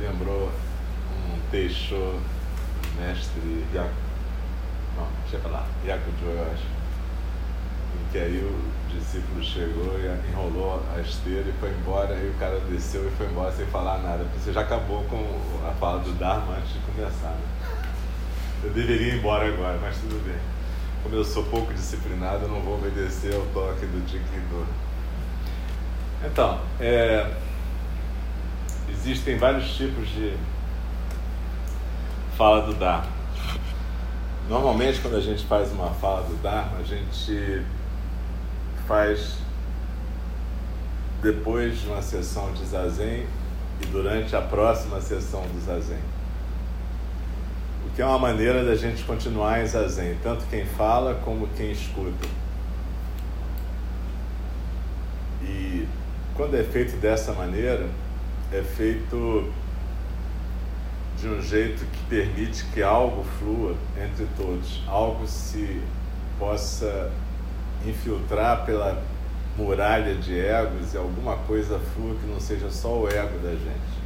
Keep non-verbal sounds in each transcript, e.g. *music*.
lembrou um texto mestre Yaku, não, Yakujo, eu acho, em que aí o discípulo chegou e enrolou a esteira e foi embora, e o cara desceu e foi embora sem falar nada. Você já acabou com a fala do Dharma antes de começar, né? Eu deveria ir embora agora, mas tudo bem. Como eu sou pouco disciplinado, eu não vou obedecer ao toque do Jikido. Então, é, existem vários tipos de fala do Dharma. Normalmente, quando a gente faz uma fala do Dharma, a gente faz depois de uma sessão de zazen e durante a próxima sessão do zazen. O que é uma maneira da gente continuar em zazen, tanto quem fala como quem escuta. E quando é feito dessa maneira, é feito de um jeito que permite que algo flua entre todos, algo se possa infiltrar pela muralha de egos e alguma coisa flua que não seja só o ego da gente.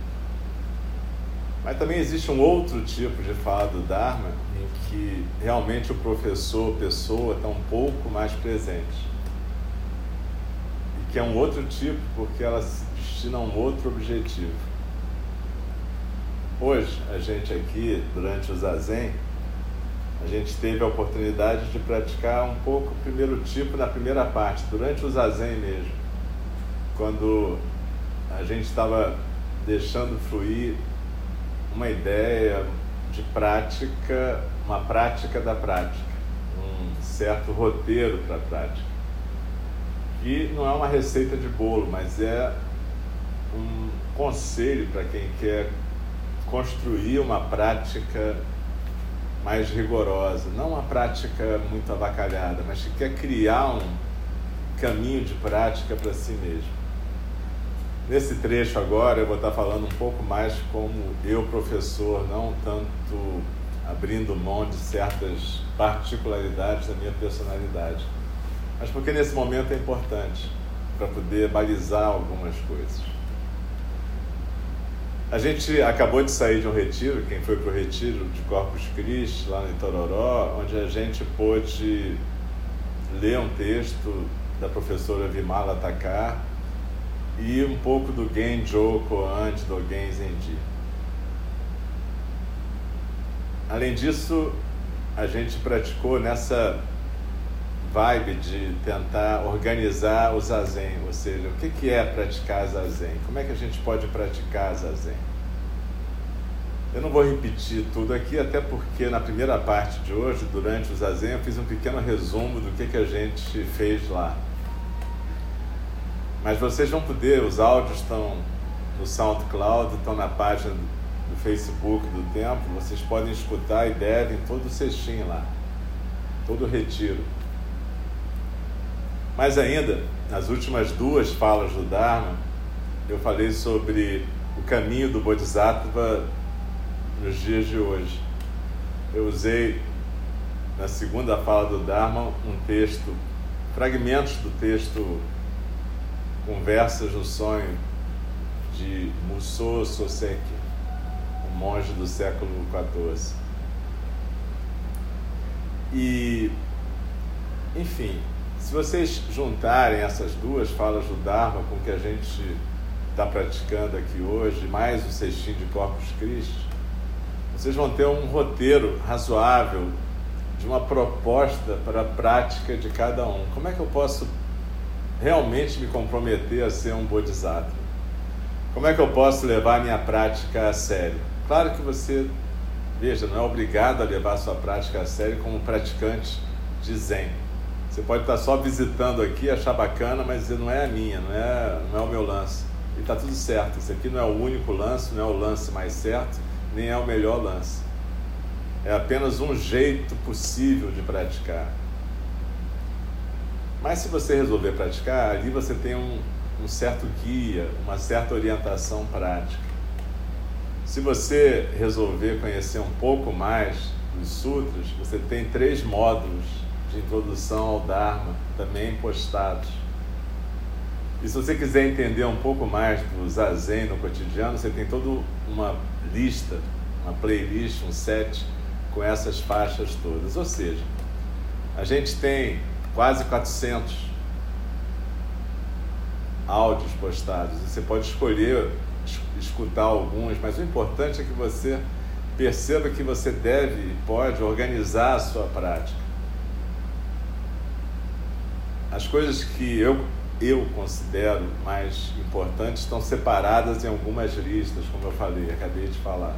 Mas também existe um outro tipo de fala do Dharma em que realmente o professor, pessoa, está um pouco mais presente. E que é um outro tipo porque ela se destina a um outro objetivo. Hoje, a gente aqui, durante o Zazen, a gente teve a oportunidade de praticar um pouco o primeiro tipo na primeira parte, durante o Zazen mesmo, quando a gente estava deixando fluir uma ideia de prática, uma prática da prática, um certo roteiro para a prática. Que não é uma receita de bolo, mas é um conselho para quem quer construir uma prática mais rigorosa, não uma prática muito avacalhada, mas que quer criar um caminho de prática para si mesmo. Nesse trecho agora eu vou estar falando um pouco mais como eu, professor, não tanto abrindo mão de certas particularidades da minha personalidade, mas porque nesse momento é importante para poder balizar algumas coisas. A gente acabou de sair de um retiro, quem foi para o retiro de Corpus Christi, lá em Tororó, onde a gente pôde ler um texto da professora Vimala Takar e um pouco do Genjo Koan de Dogen Zenji. Além disso, a gente praticou nessa vibe de tentar organizar o zazen, ou seja, o que, que é praticar zazen? Como é que a gente pode praticar zazen? Eu não vou repetir tudo aqui, até porque na primeira parte de hoje, durante o zazen, eu fiz um pequeno resumo do que, que a gente fez lá. Mas vocês vão poder, os áudios estão no SoundCloud, estão na página do Facebook do templo, vocês podem escutar e devem todo o cestinho lá, todo o retiro. Mas ainda, nas últimas duas falas do Dharma, eu falei sobre o caminho do Bodhisattva nos dias de hoje. Eu usei na segunda fala do Dharma um texto, fragmentos do texto Conversas no Sonho de Musou Soseki, um monge do século XIV. E, enfim, se vocês juntarem essas duas falas do Dharma com o que a gente está praticando aqui hoje, mais o cestinho de Corpus Christi, vocês vão ter um roteiro razoável de uma proposta para a prática de cada um. Como é que eu posso realmente me comprometer a ser um bodhisattva? Como é que eu posso levar minha prática a sério? Claro que você, veja, não é obrigado a levar sua prática a sério como praticante de Zen. Você pode estar só visitando aqui, achar bacana, mas não é a minha, não é, não é o meu lance. E está tudo certo. Isso aqui não é o único lance, não é o lance mais certo, nem é o melhor lance. É apenas um jeito possível de praticar. Mas se você resolver praticar, ali você tem um, um certo guia, uma certa orientação prática. Se você resolver conhecer um pouco mais dos sutras, você tem três módulos de introdução ao Dharma também postados. E se você quiser entender um pouco mais do Zazen no cotidiano, você tem toda uma lista, uma playlist, um set com essas faixas todas. Ou seja, a gente tem quase 400 áudios postados. Você pode escolher escutar alguns, mas o importante é que você perceba que você deve e pode organizar a sua prática. As coisas que eu, eu considero mais importantes estão separadas em algumas listas, como eu falei, acabei de falar.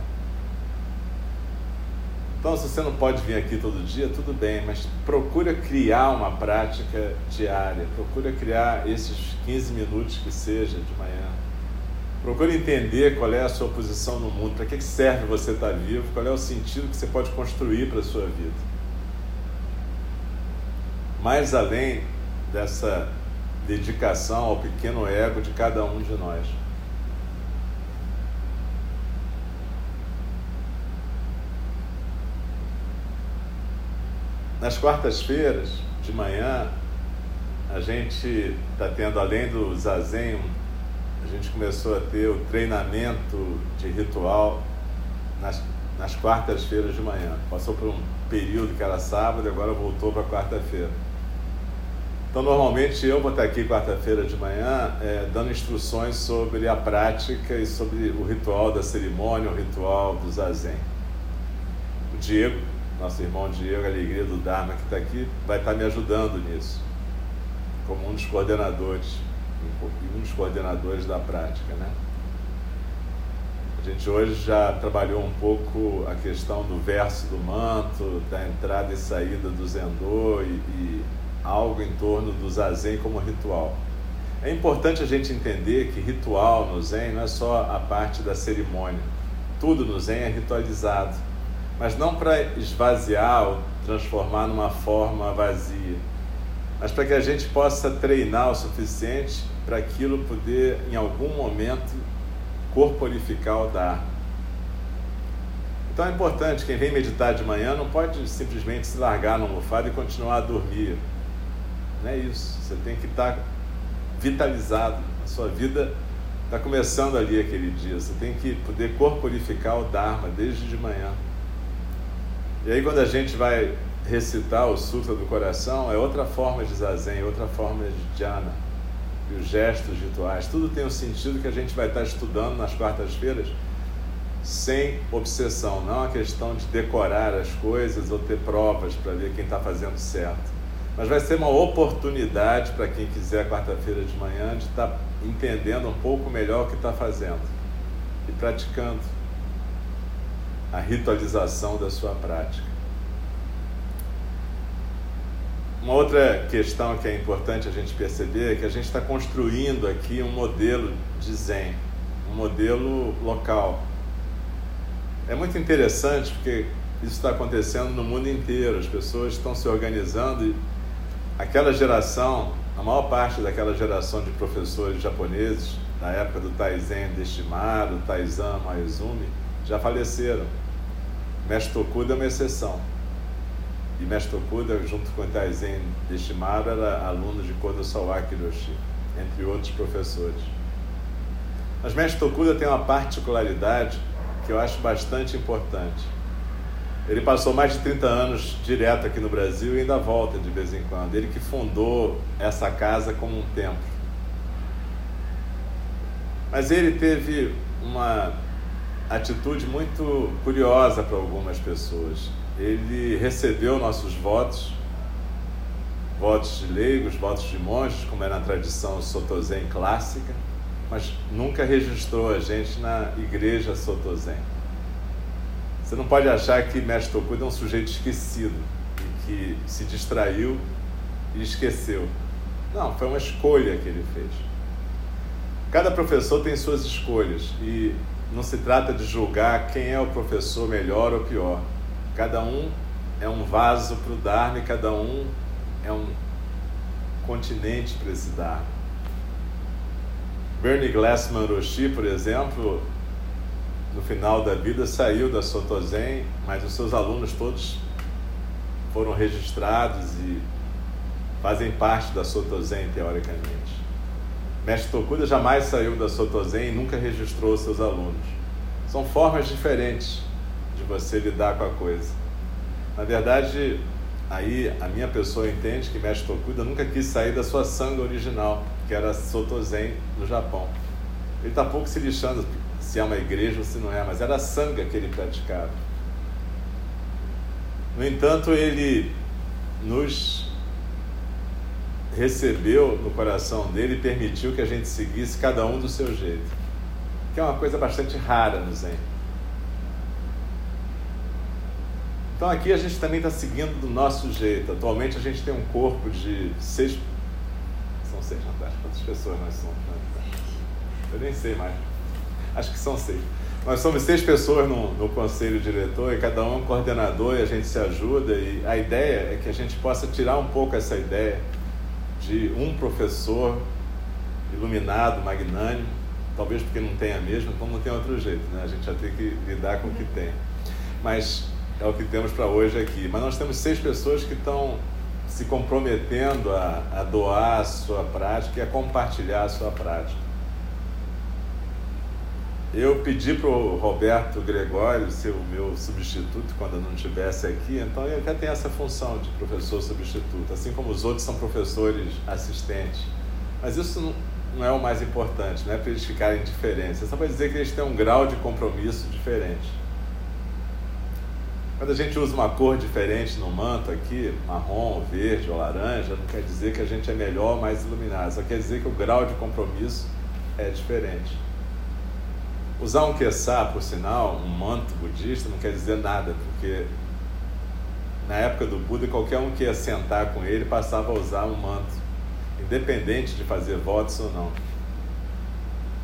Então, se você não pode vir aqui todo dia, tudo bem, mas procura criar uma prática diária, procura criar esses 15 minutos que seja de manhã. Procura entender qual é a sua posição no mundo, para que serve você estar vivo, qual é o sentido que você pode construir para a sua vida. Mais além dessa dedicação ao pequeno ego de cada um de nós. Nas quartas-feiras de manhã, a gente está tendo, além do zazen, a gente começou a ter o treinamento de ritual nas, nas quartas-feiras de manhã. Passou por um período que era sábado e agora voltou para quarta-feira. Então, normalmente eu vou estar aqui quarta-feira de manhã é, dando instruções sobre a prática e sobre o ritual da cerimônia, o ritual do zazen. O Diego nosso irmão Diego Alegria do Dharma, que está aqui, vai estar me ajudando nisso, como um dos coordenadores, um dos coordenadores da prática, né? A gente hoje já trabalhou um pouco a questão do verso do manto, da entrada e saída do Zendô e, e algo em torno do Zazen como ritual. É importante a gente entender que ritual no Zen não é só a parte da cerimônia. Tudo no Zen é ritualizado mas não para esvaziar ou transformar numa forma vazia, mas para que a gente possa treinar o suficiente para aquilo poder, em algum momento, corporificar o Dharma. Então é importante, quem vem meditar de manhã não pode simplesmente se largar no almofada e continuar a dormir. Não é isso. Você tem que estar vitalizado. A sua vida está começando ali aquele dia. Você tem que poder corporificar o Dharma desde de manhã. E aí, quando a gente vai recitar o Sutra do Coração, é outra forma de zazen, outra forma de jhana. E os gestos rituais, tudo tem um sentido que a gente vai estar estudando nas quartas-feiras sem obsessão. Não é uma questão de decorar as coisas ou ter provas para ver quem está fazendo certo. Mas vai ser uma oportunidade para quem quiser, quarta-feira de manhã, de estar tá entendendo um pouco melhor o que está fazendo e praticando a ritualização da sua prática. Uma outra questão que é importante a gente perceber é que a gente está construindo aqui um modelo de Zen, um modelo local. É muito interessante porque isso está acontecendo no mundo inteiro, as pessoas estão se organizando e aquela geração, a maior parte daquela geração de professores japoneses, da época do Taizen Deshimaru, Taizan Maizumi, já faleceram. Mestre Tokuda é uma exceção. E Mestre Tokuda, junto com Taizen Deshimaru, era aluno de Kodo Sawaki Hiroshi, entre outros professores. Mas Mestre Tokuda tem uma particularidade que eu acho bastante importante. Ele passou mais de 30 anos direto aqui no Brasil e ainda volta de vez em quando. Ele que fundou essa casa como um templo. Mas ele teve uma atitude muito curiosa para algumas pessoas. Ele recebeu nossos votos, votos de leigos, votos de monges, como é na tradição Sotozen clássica, mas nunca registrou a gente na igreja Sotozen. Você não pode achar que Mestre Tokuda é um sujeito esquecido que se distraiu e esqueceu. Não, foi uma escolha que ele fez. Cada professor tem suas escolhas e não se trata de julgar quem é o professor melhor ou pior. Cada um é um vaso para o Dharma e cada um é um continente para esse Dharma. Bernie Glassman Roshi, por exemplo, no final da vida saiu da Sotozen, mas os seus alunos todos foram registrados e fazem parte da Sotozen teoricamente. Mestre Tokuda jamais saiu da Sotozen e nunca registrou seus alunos. São formas diferentes de você lidar com a coisa. Na verdade, aí a minha pessoa entende que Mestre Tokuda nunca quis sair da sua sanga original, que era Sotozen no Japão. Ele está pouco se lixando se é uma igreja ou se não é, mas era a sanga que ele praticava. No entanto, ele nos recebeu no coração dele e permitiu que a gente seguisse cada um do seu jeito, que é uma coisa bastante rara no Zen. Então aqui a gente também está seguindo do nosso jeito. Atualmente a gente tem um corpo de seis. São seis, tá? Quantas pessoas nós somos? Eu nem sei mais acho que são seis. Nós somos seis pessoas no, no, conselho diretor e cada um é um coordenador e a gente se ajuda. E a ideia é que a gente possa tirar um pouco essa ideia de um professor iluminado, magnânimo, talvez porque não tenha mesmo, como não tem outro jeito, né? A gente já tem que lidar com o que tem. Mas é o que temos para hoje aqui. Mas nós temos seis pessoas que estão se comprometendo a, a doar a sua prática e a compartilhar a sua prática. Eu pedi para o Roberto Gregório ser o meu substituto quando eu não estivesse aqui, então ele até tem essa função de professor substituto, assim como os outros são professores assistentes. Mas isso não, é o mais importante, não é para eles ficarem diferentes, é só para dizer que eles têm um grau de compromisso diferente. Quando a gente usa uma cor diferente no manto aqui, marrom, verde ou laranja, não quer dizer que a gente é melhor ou mais iluminado, só quer dizer que o grau de compromisso é diferente. Usar um queçá, por sinal, um manto budista, não quer dizer nada, porque na época do Buda, qualquer um que ia sentar com ele passava a usar um manto, independente de fazer votos ou não.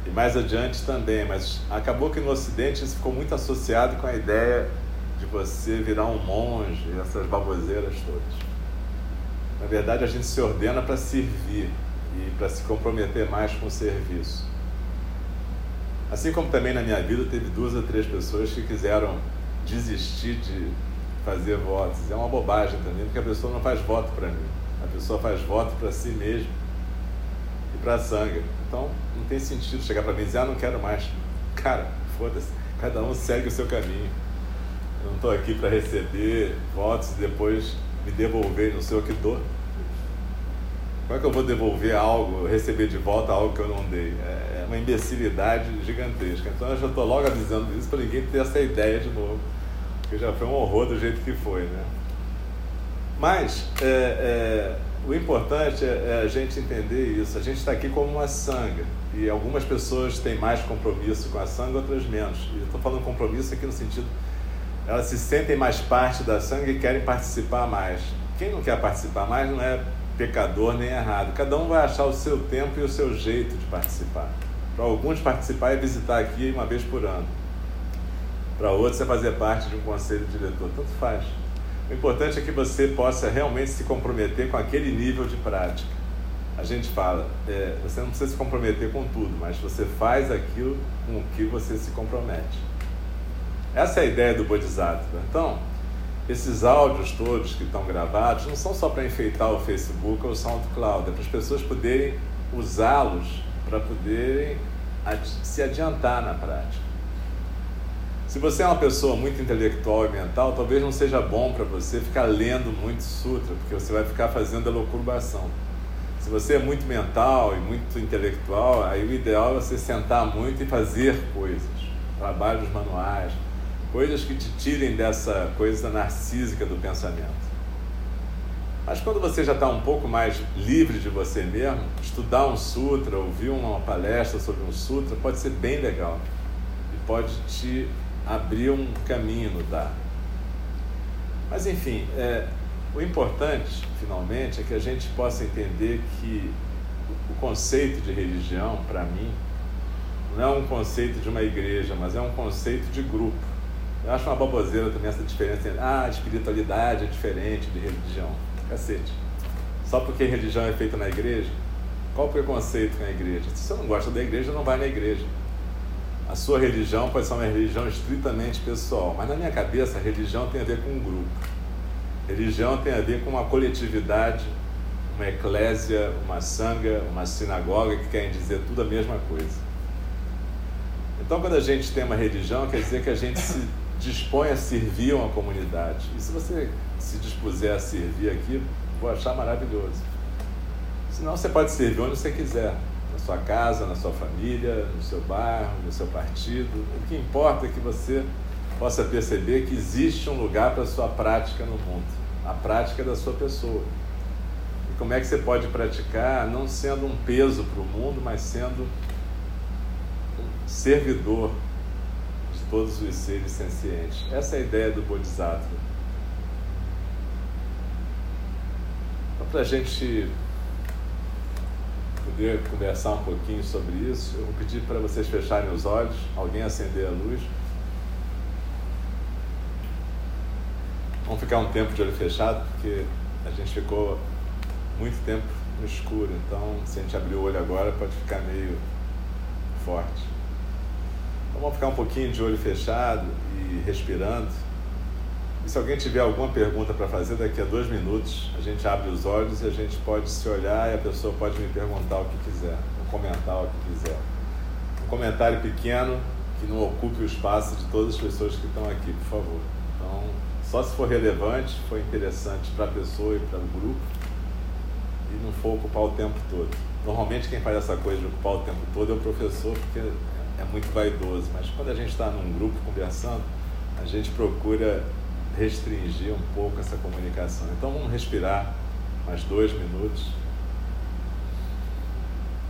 E mais adiante também, mas acabou que no Ocidente isso ficou muito associado com a ideia de você virar um monge, essas baboseiras todas. Na verdade, a gente se ordena para servir e para se comprometer mais com o serviço. Assim como também na minha vida teve duas ou três pessoas que quiseram desistir de fazer votos. É uma bobagem também, porque a pessoa não faz voto para mim. A pessoa faz voto para si mesma e para a sanga. Então não tem sentido chegar para mim e dizer, ah, não quero mais. Cara, foda-se, cada um segue o seu caminho. Eu não estou aqui para receber votos e depois me devolver, não sei o que dou. Como é que eu vou devolver algo, receber de volta algo que eu não dei? É, é uma imbecilidade gigantesca. Então eu já estou logo avisando isso para ninguém ter essa ideia de novo. Porque já foi um horror do jeito que foi, né? Mas é, é, o importante é, é, a gente entender isso. A gente está aqui como uma sanga. E algumas pessoas têm mais compromisso com a sanga, outras menos. E eu estou falando compromisso aqui no sentido elas se sentem mais parte da sanga e querem participar mais. Quem não quer participar mais não é pecador nem errado. Cada um vai achar o seu tempo e o seu jeito de participar. Para alguns, participar é visitar aqui uma vez por ano. Para outros, é fazer parte de um conselho diretor. Tanto faz. O importante é que você possa realmente se comprometer com aquele nível de prática. a gente fala, é, você não precisa se comprometer com tudo, mas você faz aquilo com o que você se compromete. Essa é a ideia do Bodhisattva. Então, esses áudios todos que estão gravados não são só para enfeitar o Facebook ou o SoundCloud, é para as pessoas poderem usá-los para poderem se adiantar na prática. Se você é uma pessoa muito intelectual e mental, talvez não seja bom para você ficar lendo muito sutra, porque você vai ficar fazendo a locurbação. Se você é muito mental e muito intelectual, aí o ideal é você sentar muito e fazer coisas, trabalhos manuais, coisas que te tirem dessa coisa narcísica do pensamento. Mas quando você já está um pouco mais livre de você mesmo, estudar um sutra, ouvir uma palestra sobre um sutra, pode ser bem legal e pode te abrir um caminho no Dharma. Mas enfim, é, o importante, finalmente, é que a gente possa entender que o conceito de religião, para mim, não é um conceito de uma igreja, mas é um conceito de grupo. Eu acho uma baboseira também essa diferença entre, ah, espiritualidade é diferente de religião. Cacete. Só porque religião é feita na igreja, qual o preconceito com a igreja? Se você não gosta da igreja, não vai na igreja. A sua religião pode ser uma religião estritamente pessoal, mas na minha cabeça, religião tem a ver com um grupo. Religião tem a ver com uma coletividade, uma eclésia, uma sanga, uma sinagoga, que querem dizer tudo a mesma coisa. Então, quando a gente tem uma religião, quer dizer que a gente se dispõe a servir uma comunidade. E se você se dispuser a servir aqui, vou achar maravilhoso. Senão, você pode servir onde você quiser na sua casa, na sua família, no seu bairro, no seu partido. O que importa é que você possa perceber que existe um lugar para a sua prática no mundo, a prática da sua pessoa. E como é que você pode praticar não sendo um peso para o mundo, mas sendo um servidor todos os seres sencientes. Essa é a ideia do Bodhisattva. Então, para a gente poder conversar um pouquinho sobre isso, eu vou pedir para vocês fecharem os olhos, alguém acender a luz. Vamos ficar um tempo de olho fechado, porque a gente ficou muito tempo no escuro, então se a gente abrir o olho agora pode ficar meio forte. Vamos ficar um pouquinho de olho fechado e respirando. E se alguém tiver alguma pergunta para fazer, daqui a dois minutos a gente abre os olhos e a gente pode se olhar e a pessoa pode me perguntar o que quiser, ou comentar o que quiser. Um comentário pequeno que não ocupe o espaço de todas as pessoas que estão aqui, por favor. Então, só se for relevante, for interessante para a pessoa e para o grupo, e não for ocupar o tempo todo. Normalmente quem faz essa coisa de ocupar o tempo todo é o professor, porque é muito vaidoso, mas quando a gente está num grupo conversando, a gente procura restringir um pouco essa comunicação. Então vamos respirar mais dois minutos.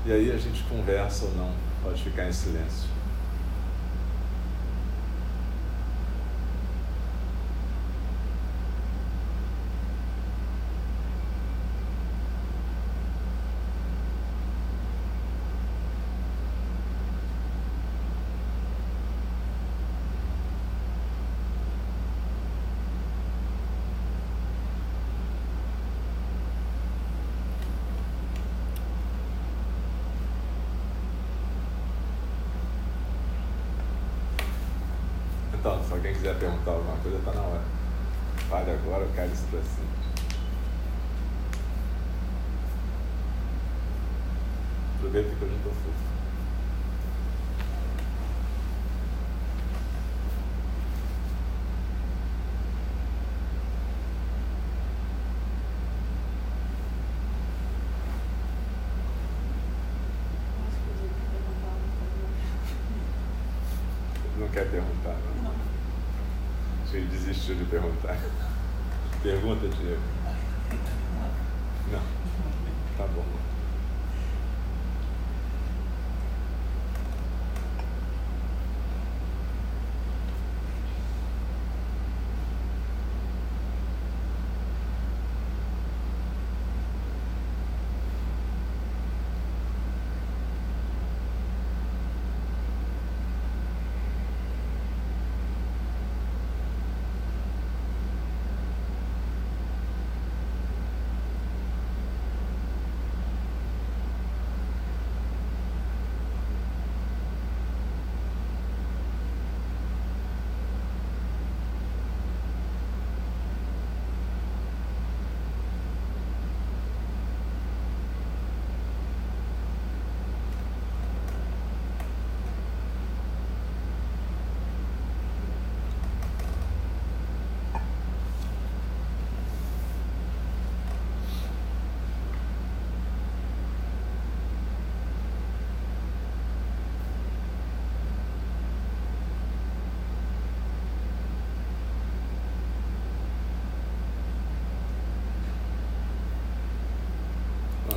E aí a gente conversa ou não, pode ficar em silêncio. quiser perguntar alguma coisa, está na hora. Fale agora, eu quero isso para cima. Aproveita que eu já estou fofo. Não quer perguntar, não? Ele desistiu de perguntar. *laughs* Pergunta, Diego.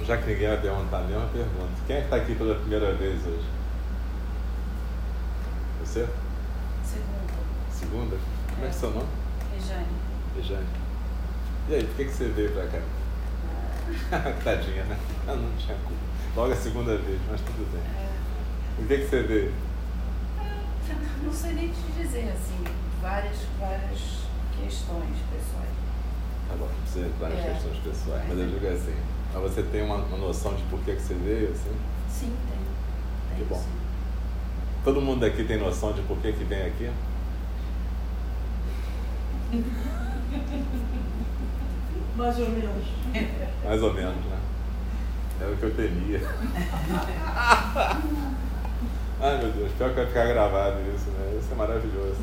Então, já que ninguém vai perguntar a mesma pergunta, quem é que está aqui pela primeira vez hoje? Você? Segunda. Segunda? Como é que é seu nome? Rejane. Rejane. E aí, por que, que você veio pra cá? Ah. *laughs* Tadinha, né? Eu não tinha culpa. Logo a segunda vez, mas tudo bem. É, Por que, que você veio? não sei nem te dizer, assim, várias, várias questões pessoais. Tá bom, entrar nas É. questões pessoais, mas eu digo assim, mas você tem uma, uma noção de por que, que você veio, assim? Sim, tem. Que bom. sim. Todo mundo daqui tem noção de por que, que vem aqui? *laughs* Mais ou menos. Mais ou menos, né? Era o que eu temia. *laughs* Ai meu Deus, pior que vai ficar gravado isso, né? Isso é maravilhoso.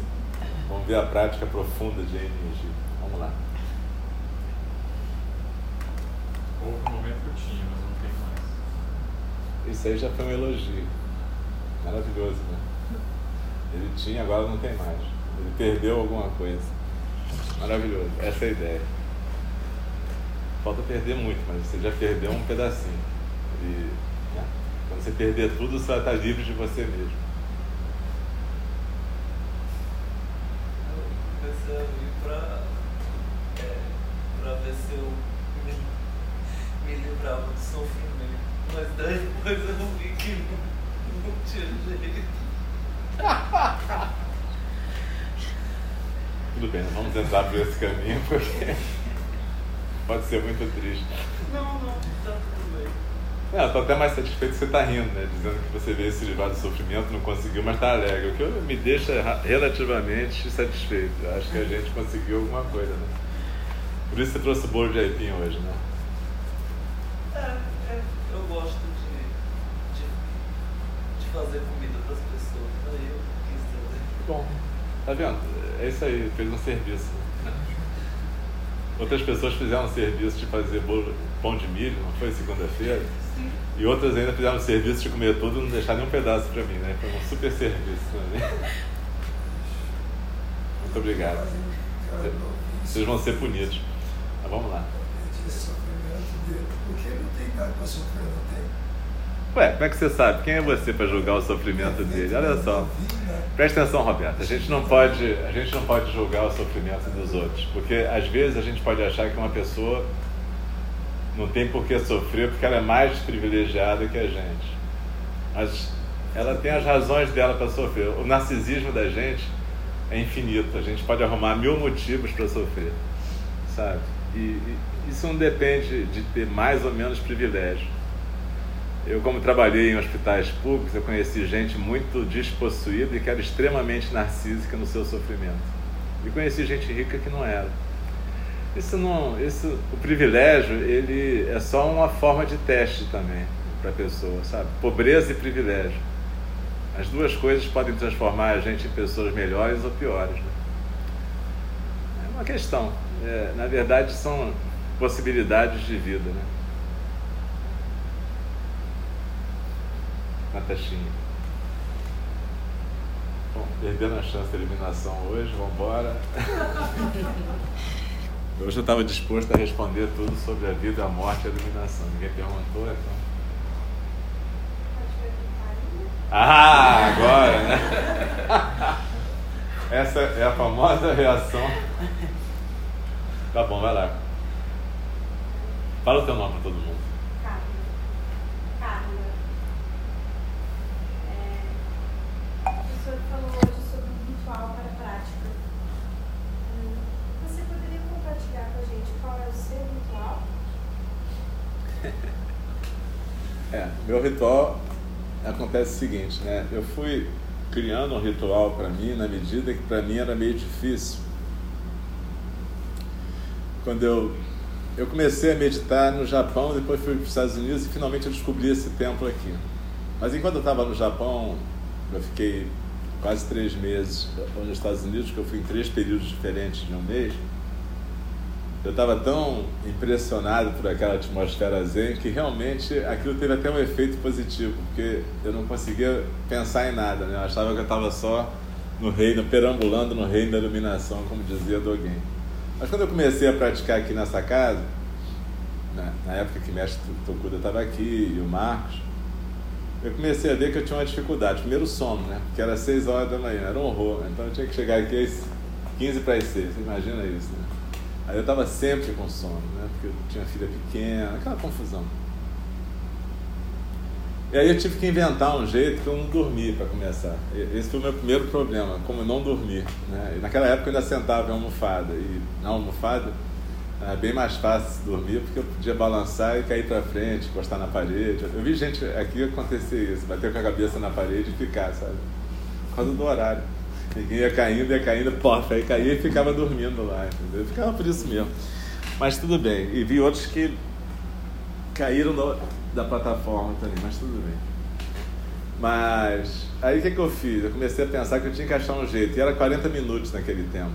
Vamos ver a prática profunda de NG. Vamos lá. Houve um momento que eu tinha, mas não tem mais. Isso aí já foi um elogio. Maravilhoso, né? Ele tinha, agora não tem mais. Ele perdeu alguma coisa. Maravilhoso. Essa é a ideia. Falta perder muito, mas você já perdeu um pedacinho. E né? quando você perder tudo, você vai estar livre de você mesmo. Eu comecei a vir pra, é, pra ver se eu me, me livrava do sofrimento. Mas daí depois eu vi que não, não tinha jeito. *laughs* Tudo bem, vamos entrar por esse caminho porque pode ser muito triste. Não, não, tá tudo bem. Não, eu tô até mais satisfeito que você está rindo, né? Dizendo que você veio se livrar do sofrimento, não conseguiu, mas está alegre. O que me deixa relativamente satisfeito. Acho que a gente conseguiu alguma coisa, né? Por isso você trouxe o bolo de aipim hoje, né? É, é, eu gosto de, de, de fazer comida pras pessoas. Aí eu quis trazer. Bom, tá vendo? É isso aí, fez um serviço. Outras pessoas fizeram um serviço de fazer bolo, pão de milho, não foi segunda-feira? E outras ainda fizeram um serviço de comer tudo e não deixar nenhum pedaço para mim, né? Foi um super serviço também. Muito obrigado. Vocês vão ser punidos. Mas vamos lá. Sofrimento para sofrer, não tem. Ué, como é que você sabe? Quem é você para julgar o sofrimento dele? Olha só. Presta atenção, Roberto. A gente não pode, a gente não pode julgar o sofrimento dos outros, porque às vezes a gente pode achar que uma pessoa não tem por que sofrer porque ela é mais privilegiada que a gente. Mas ela tem as razões dela para sofrer. O narcisismo da gente é infinito. A gente pode arrumar mil motivos para sofrer, sabe? E, e isso não depende de ter mais ou menos privilégio. Eu, como trabalhei em hospitais públicos, eu conheci gente muito despossuída e que era extremamente narcísica no seu sofrimento. E conheci gente rica que não era. Isso não, isso, o privilégio, ele é só uma forma de teste também para a pessoa, sabe? Pobreza e privilégio. As duas coisas podem transformar a gente em pessoas melhores ou piores. Né? É uma questão. É, na verdade, são possibilidades de vida, né? Natashinha. Bom, perdendo a chance de eliminação hoje, vamos embora. *laughs* Hoje eu estava disposto a responder tudo sobre a vida, a morte e a eliminação. Ninguém perguntou, então. Ah, agora, né? *laughs* Essa é a famosa reação. Tá bom, vai lá. Fala o teu nome para todo mundo. Carla. Carla. É, o senhor falou hoje sobre um ritual para a prática. Hum, Você poderia compartilhar com a gente qual é o seu ritual? *laughs* É, meu ritual acontece o seguinte, né? Eu fui criando um ritual para mim na medida que para mim era meio difícil. Quando eu eu comecei a meditar no Japão, depois fui para os Estados Unidos e finalmente eu descobri esse templo aqui. Mas enquanto eu estava no Japão, eu fiquei quase três meses nos Estados Unidos, que eu fui em três períodos diferentes de um mês. Eu estava tão impressionado por aquela atmosfera zen que realmente aquilo teve até um efeito positivo, porque eu não conseguia pensar em nada, né? Eu achava que eu estava só no reino, perambulando no reino da iluminação, como dizia Dogen. Mas quando eu comecei a praticar aqui nessa casa, na, na época que o mestre Tokuda estava aqui e o Marcos, eu comecei a ver que eu tinha uma dificuldade. Primeiro o sono, né? Porque era 6 horas da manhã, era um horror. Então eu tinha que chegar aqui às 15 para as 6, você imagina isso, né? Aí eu estava sempre com sono, né? Porque eu tinha filha pequena, aquela confusão. E aí eu tive que inventar um jeito que eu não dormia para começar. Esse foi o meu primeiro problema, como não dormir. Né? E naquela época eu ainda sentava em almofada. E na almofada era bem mais fácil dormir porque eu podia balançar e cair para frente, encostar na parede. Eu vi gente aqui acontecer isso, bater com a cabeça na parede e ficar, sabe? Por causa do horário. Ninguém ia caindo, ia caindo, pof, aí caía e ficava dormindo lá, entendeu? Eu ficava por isso mesmo. Mas tudo bem. E vi outros que caíram da, da plataforma também, mas tudo bem. Mas aí o que, que eu fiz? Eu comecei a pensar que eu tinha que achar um jeito. E era 40 minutos naquele tempo.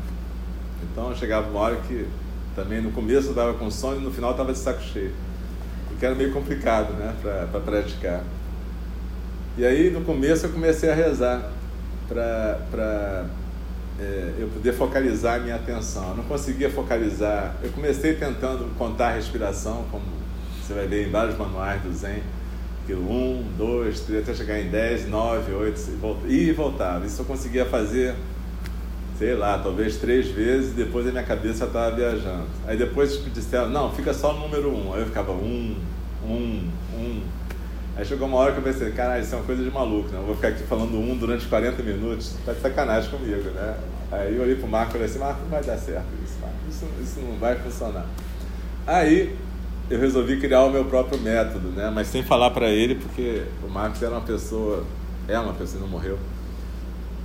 Então chegava uma hora que também no começo eu estava com sono e no final estava de saco cheio. Porque era meio complicado né, para praticar. E aí no começo eu comecei a rezar para é, eu poder focalizar a minha atenção. Eu não conseguia focalizar. Eu comecei tentando contar a respiração, como você vai ver em vários manuais do Zen. Que um, dois, três, até chegar em dez, nove, oito, e voltava. Isso eu conseguia fazer sei lá, talvez três vezes, e depois a minha cabeça estava viajando. Aí depois tipo, disseram, não, fica só no número um. Aí eu ficava um, um, um. Aí chegou uma hora que eu pensei, caralho, isso é uma coisa de maluco, né? Eu vou ficar aqui falando um durante 40 minutos, tá de sacanagem comigo, né? Aí eu olhei pro Marco e falei assim, Marco, não vai dar certo isso, Marco. Isso, isso não vai funcionar. Aí eu resolvi criar o meu próprio método, né? Mas sem falar para ele, porque o Marcos era uma pessoa, é uma pessoa, não morreu,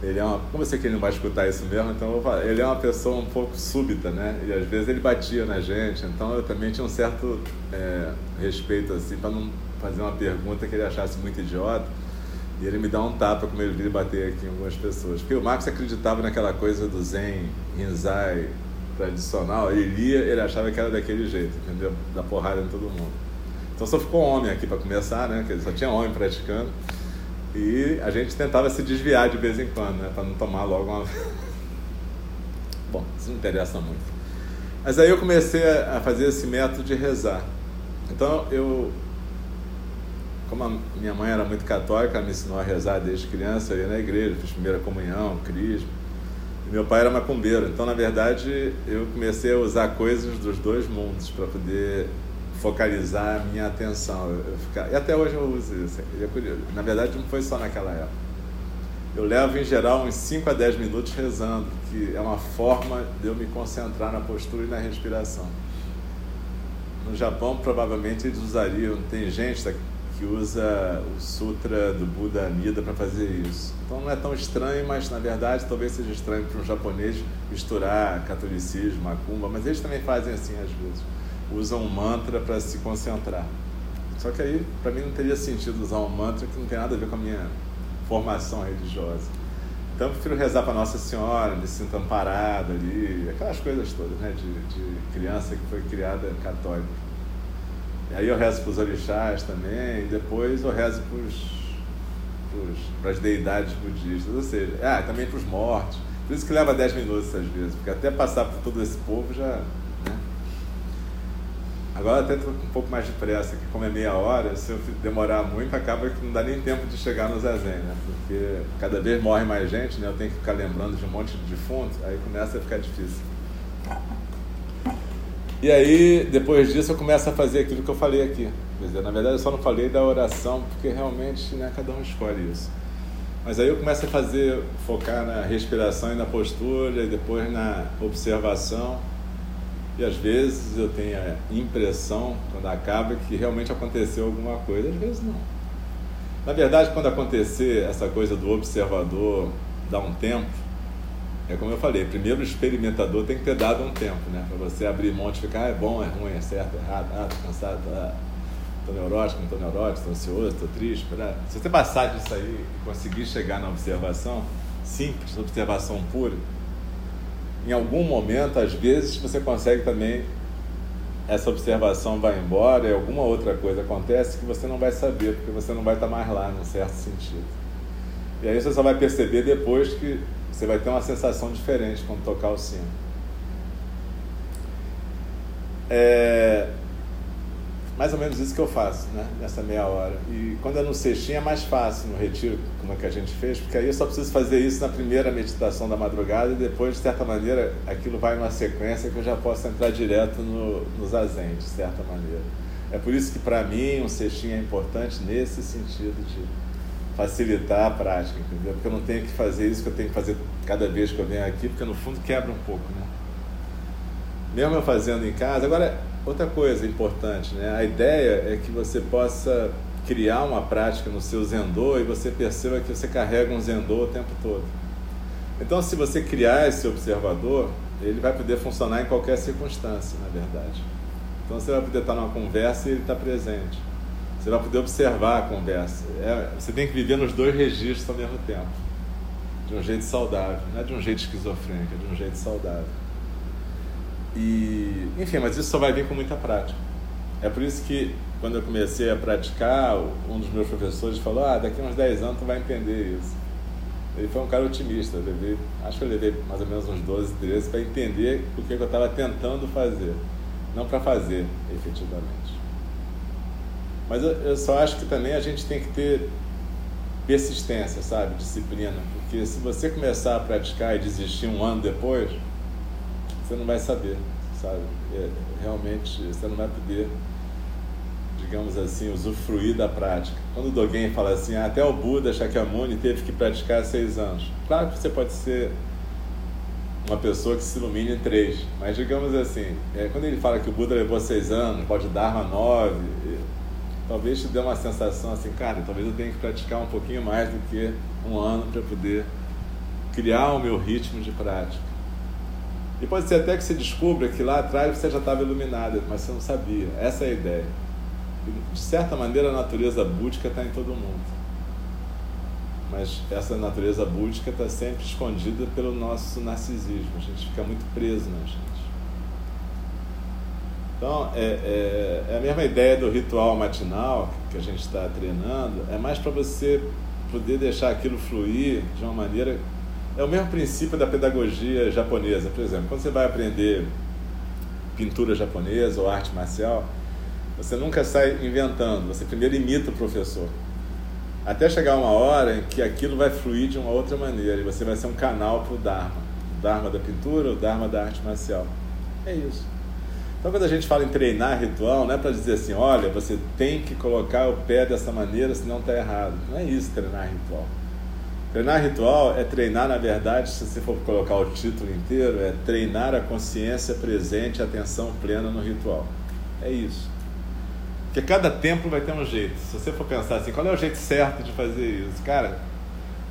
ele é uma, como eu sei que ele não vai escutar isso mesmo, então eu vou falar, ele é uma pessoa um pouco súbita, né? E às vezes ele batia na gente, então eu também tinha um certo é, respeito assim para não fazer uma pergunta que ele achasse muito idiota. E ele me dá um tapa como ele vira bater aqui em algumas pessoas. Porque o Marcos acreditava naquela coisa do Zen, Rinzai tradicional, ele lia, ele achava que era daquele jeito, entendeu? Da porrada em todo mundo. Então só ficou homem aqui para começar, né? Só tinha homem praticando. E a gente tentava se desviar de vez em quando, né? Para não tomar logo uma. *laughs* Bom, isso não interessa muito. Mas aí eu comecei a fazer esse método de rezar. Então eu. Como a minha mãe era muito católica, ela me ensinou a rezar desde criança, eu ia na igreja, fiz primeira comunhão, crisma. E meu pai era macumbeiro, então na verdade eu comecei a usar coisas dos dois mundos para poder focalizar a minha atenção. Eu, eu e até hoje eu uso isso. É Na verdade, não foi só naquela época. Eu levo, em geral, uns 5 a 10 minutos rezando, que é uma forma de eu me concentrar na postura e na respiração. No Japão, provavelmente, eles usariam, tem gente que usa o Sutra do Buda Amida para fazer isso. Então não é tão estranho, mas na verdade talvez seja estranho para um japonês misturar catolicismo, macumba, mas eles também fazem assim às vezes usam um mantra para se concentrar. Só que aí, para mim, não teria sentido usar um mantra que não tem nada a ver com a minha formação religiosa. Então, eu prefiro rezar para Nossa Senhora, me sinto amparado ali, aquelas coisas todas, né, de, de criança que foi criada católica. E aí eu rezo para os orixás também, depois eu rezo para as deidades budistas, ou seja, ah, também para os mortos. Por isso que leva 10 minutos às vezes, porque até passar por todo esse povo já Agora até estou com um pouco mais de pressa, que como é meia hora, se eu demorar muito, acaba que não dá nem tempo de chegar no Zazen, né? Porque cada vez morre mais gente, né? Eu tenho que ficar lembrando de um monte de defunto, aí começa a ficar difícil. E aí, depois disso, eu começo a fazer aquilo que eu falei aqui. Quer dizer, na verdade, eu só não falei da oração, porque realmente né, cada um escolhe isso. Mas aí eu começo a fazer, focar na respiração e na postura, e depois na observação e às vezes eu tenho a impressão, quando acaba, que realmente aconteceu alguma coisa, às vezes não. Na verdade, quando acontecer essa coisa do observador dar um tempo, é como eu falei, primeiro o experimentador tem que ter dado um tempo, né? Para você abrir mão e ficar, ah, é bom, é ruim, é certo, é errado, ah, tô cansado, ah, tô neurótico, não tô neurótico, tô ansioso, tô triste. Pra... Se você passar disso aí e conseguir chegar na observação simples, observação pura, em algum momento, às vezes, você consegue também essa observação vai embora e alguma outra coisa acontece que você não vai saber, porque você não vai estar mais lá, num certo sentido. E aí você só vai perceber depois que você vai ter uma sensação diferente quando tocar o sino. É... mais ou menos isso que eu faço, né? Nessa meia hora. E quando é no cestinho é mais fácil, no retiro, como é que a gente fez, porque aí eu só preciso fazer isso na primeira meditação da madrugada e depois, de certa maneira, aquilo vai numa sequência que eu já posso entrar direto no, no zazen, de certa maneira. É por isso que, para mim, um cestinho é importante nesse sentido de facilitar a prática, entendeu? Porque eu não tenho que fazer isso que eu tenho que fazer cada vez que eu venho aqui, porque no fundo quebra um pouco, né? Mesmo eu fazendo em casa. Agora, outra coisa importante, né? A ideia é que você possa criar uma prática no seu Zendô e você perceba que você carrega um Zendô o tempo todo. Então, se você criar esse observador, ele vai poder funcionar em qualquer circunstância, na verdade. Então, você vai poder estar numa conversa e ele está presente. Você vai poder observar a conversa. É, você tem que viver nos dois registros ao mesmo tempo. De um jeito saudável. Não é de um jeito esquizofrênico, é de um jeito saudável. E, enfim, mas isso só vai vir com muita prática. É por isso que, quando eu comecei a praticar, um dos meus professores falou: Ah, daqui a uns 10 anos tu vai entender isso. Ele foi um cara otimista. Levei, acho que eu levei mais ou menos uns 12, 13 para entender o que eu estava tentando fazer. Não para fazer, efetivamente. Mas eu, eu só acho que também a gente tem que ter persistência, sabe? Disciplina. Porque se você começar a praticar e desistir um ano depois, você não vai saber, sabe? É, realmente você não vai poder, digamos assim, usufruir da prática. Quando o Dogen fala assim, ah, até o Buda Shakyamuni teve que praticar seis anos. Claro que você pode ser uma pessoa que se ilumine em três, mas digamos assim, é, quando ele fala que o Buda levou seis anos, pode dar uma nove, talvez te dê uma sensação assim, cara, talvez eu tenha que praticar um pouquinho mais do que um ano para poder criar o meu ritmo de prática. E pode ser até que você descubra que lá atrás você já estava iluminado, mas você não sabia. Essa é a ideia. De certa maneira, a natureza búdica está em todo mundo. Mas essa natureza búdica está sempre escondida pelo nosso narcisismo. A gente fica muito preso na gente. Então, é, é, é, a mesma ideia do ritual matinal que a gente está treinando, é mais para você poder deixar aquilo fluir de uma maneira. É o mesmo princípio da pedagogia japonesa. Por exemplo, quando você vai aprender pintura japonesa ou arte marcial, você nunca sai inventando, você primeiro imita o professor. Até chegar uma hora em que aquilo vai fluir de uma outra maneira e você vai ser um canal para o Dharma. O Dharma da pintura, o Dharma da arte marcial. É isso. Então, quando a gente fala em treinar ritual, não é para dizer assim, olha, você tem que colocar o pé dessa maneira, senão está errado. Não é isso treinar ritual. Treinar ritual é treinar, na verdade, se você for colocar o título inteiro, é treinar a consciência presente, a atenção plena no ritual. É isso. Porque cada templo vai ter um jeito. Se você for pensar assim, qual é o jeito certo de fazer isso? Cara,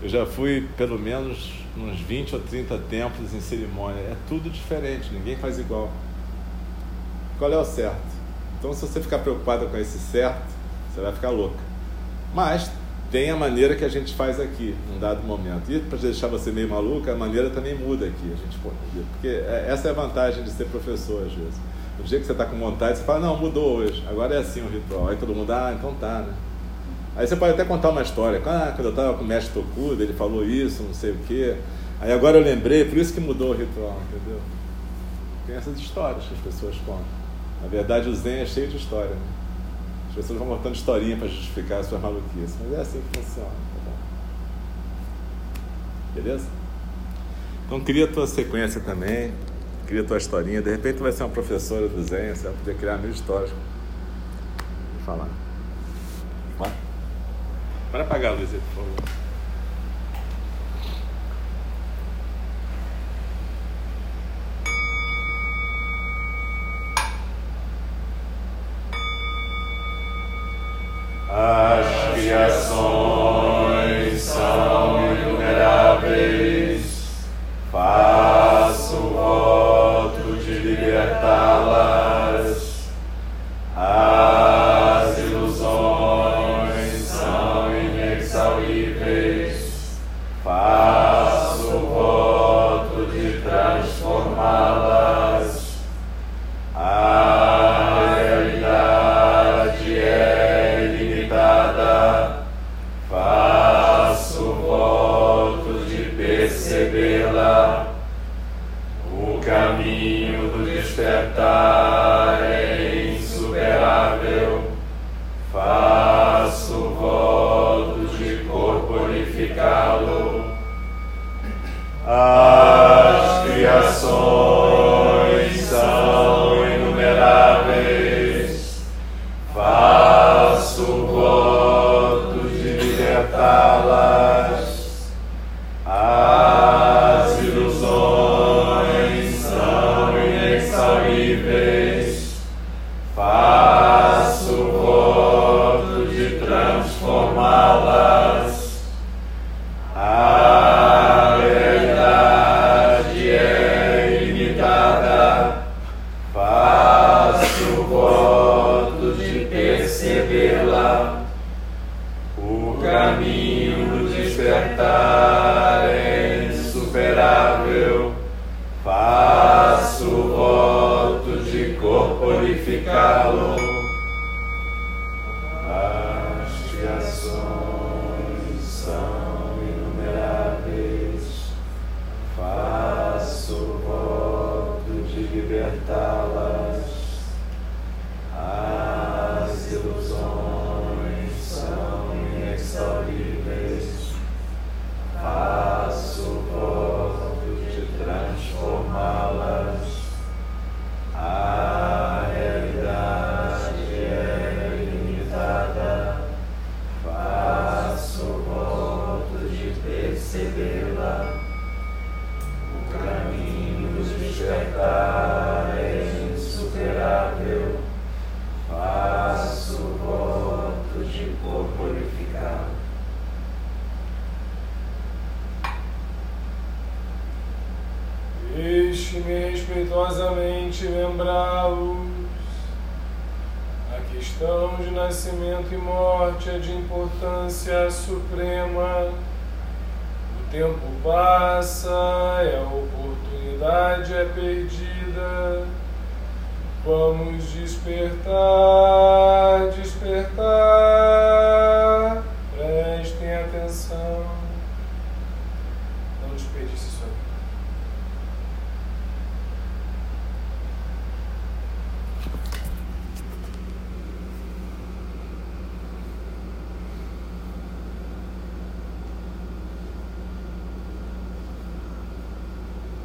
eu já fui pelo menos uns 20 ou 30 templos em cerimônia. É tudo diferente, ninguém faz igual qual é o certo. Então, se você ficar preocupada com esse certo, você vai ficar louca. Mas tem a maneira que a gente faz aqui, num dado momento. E para deixar você meio maluca, a maneira também muda aqui, a gente Porque é, essa é a vantagem de ser professor, às vezes. No dia que você está com vontade, você fala, não, mudou hoje, agora é assim o ritual. Aí todo mundo, ah, então tá, né? Aí você pode até contar uma história. Ah, quando eu estava com o mestre Tokuda, ele falou isso, não sei o quê. Aí agora eu lembrei, por isso que mudou o ritual, entendeu? Tem essas histórias que as pessoas contam. Na verdade, o Zen é cheio de história. Né? As pessoas vão contando historinha para justificar as suas maluquices, mas é assim que funciona. Tá? Beleza? Então, cria a tua sequência também, cria a tua historinha. De repente, tu vai ser uma professora do Zen, você vai poder criar mil histórias. Vou falar. Vai. Para apagar a luz aí, por favor.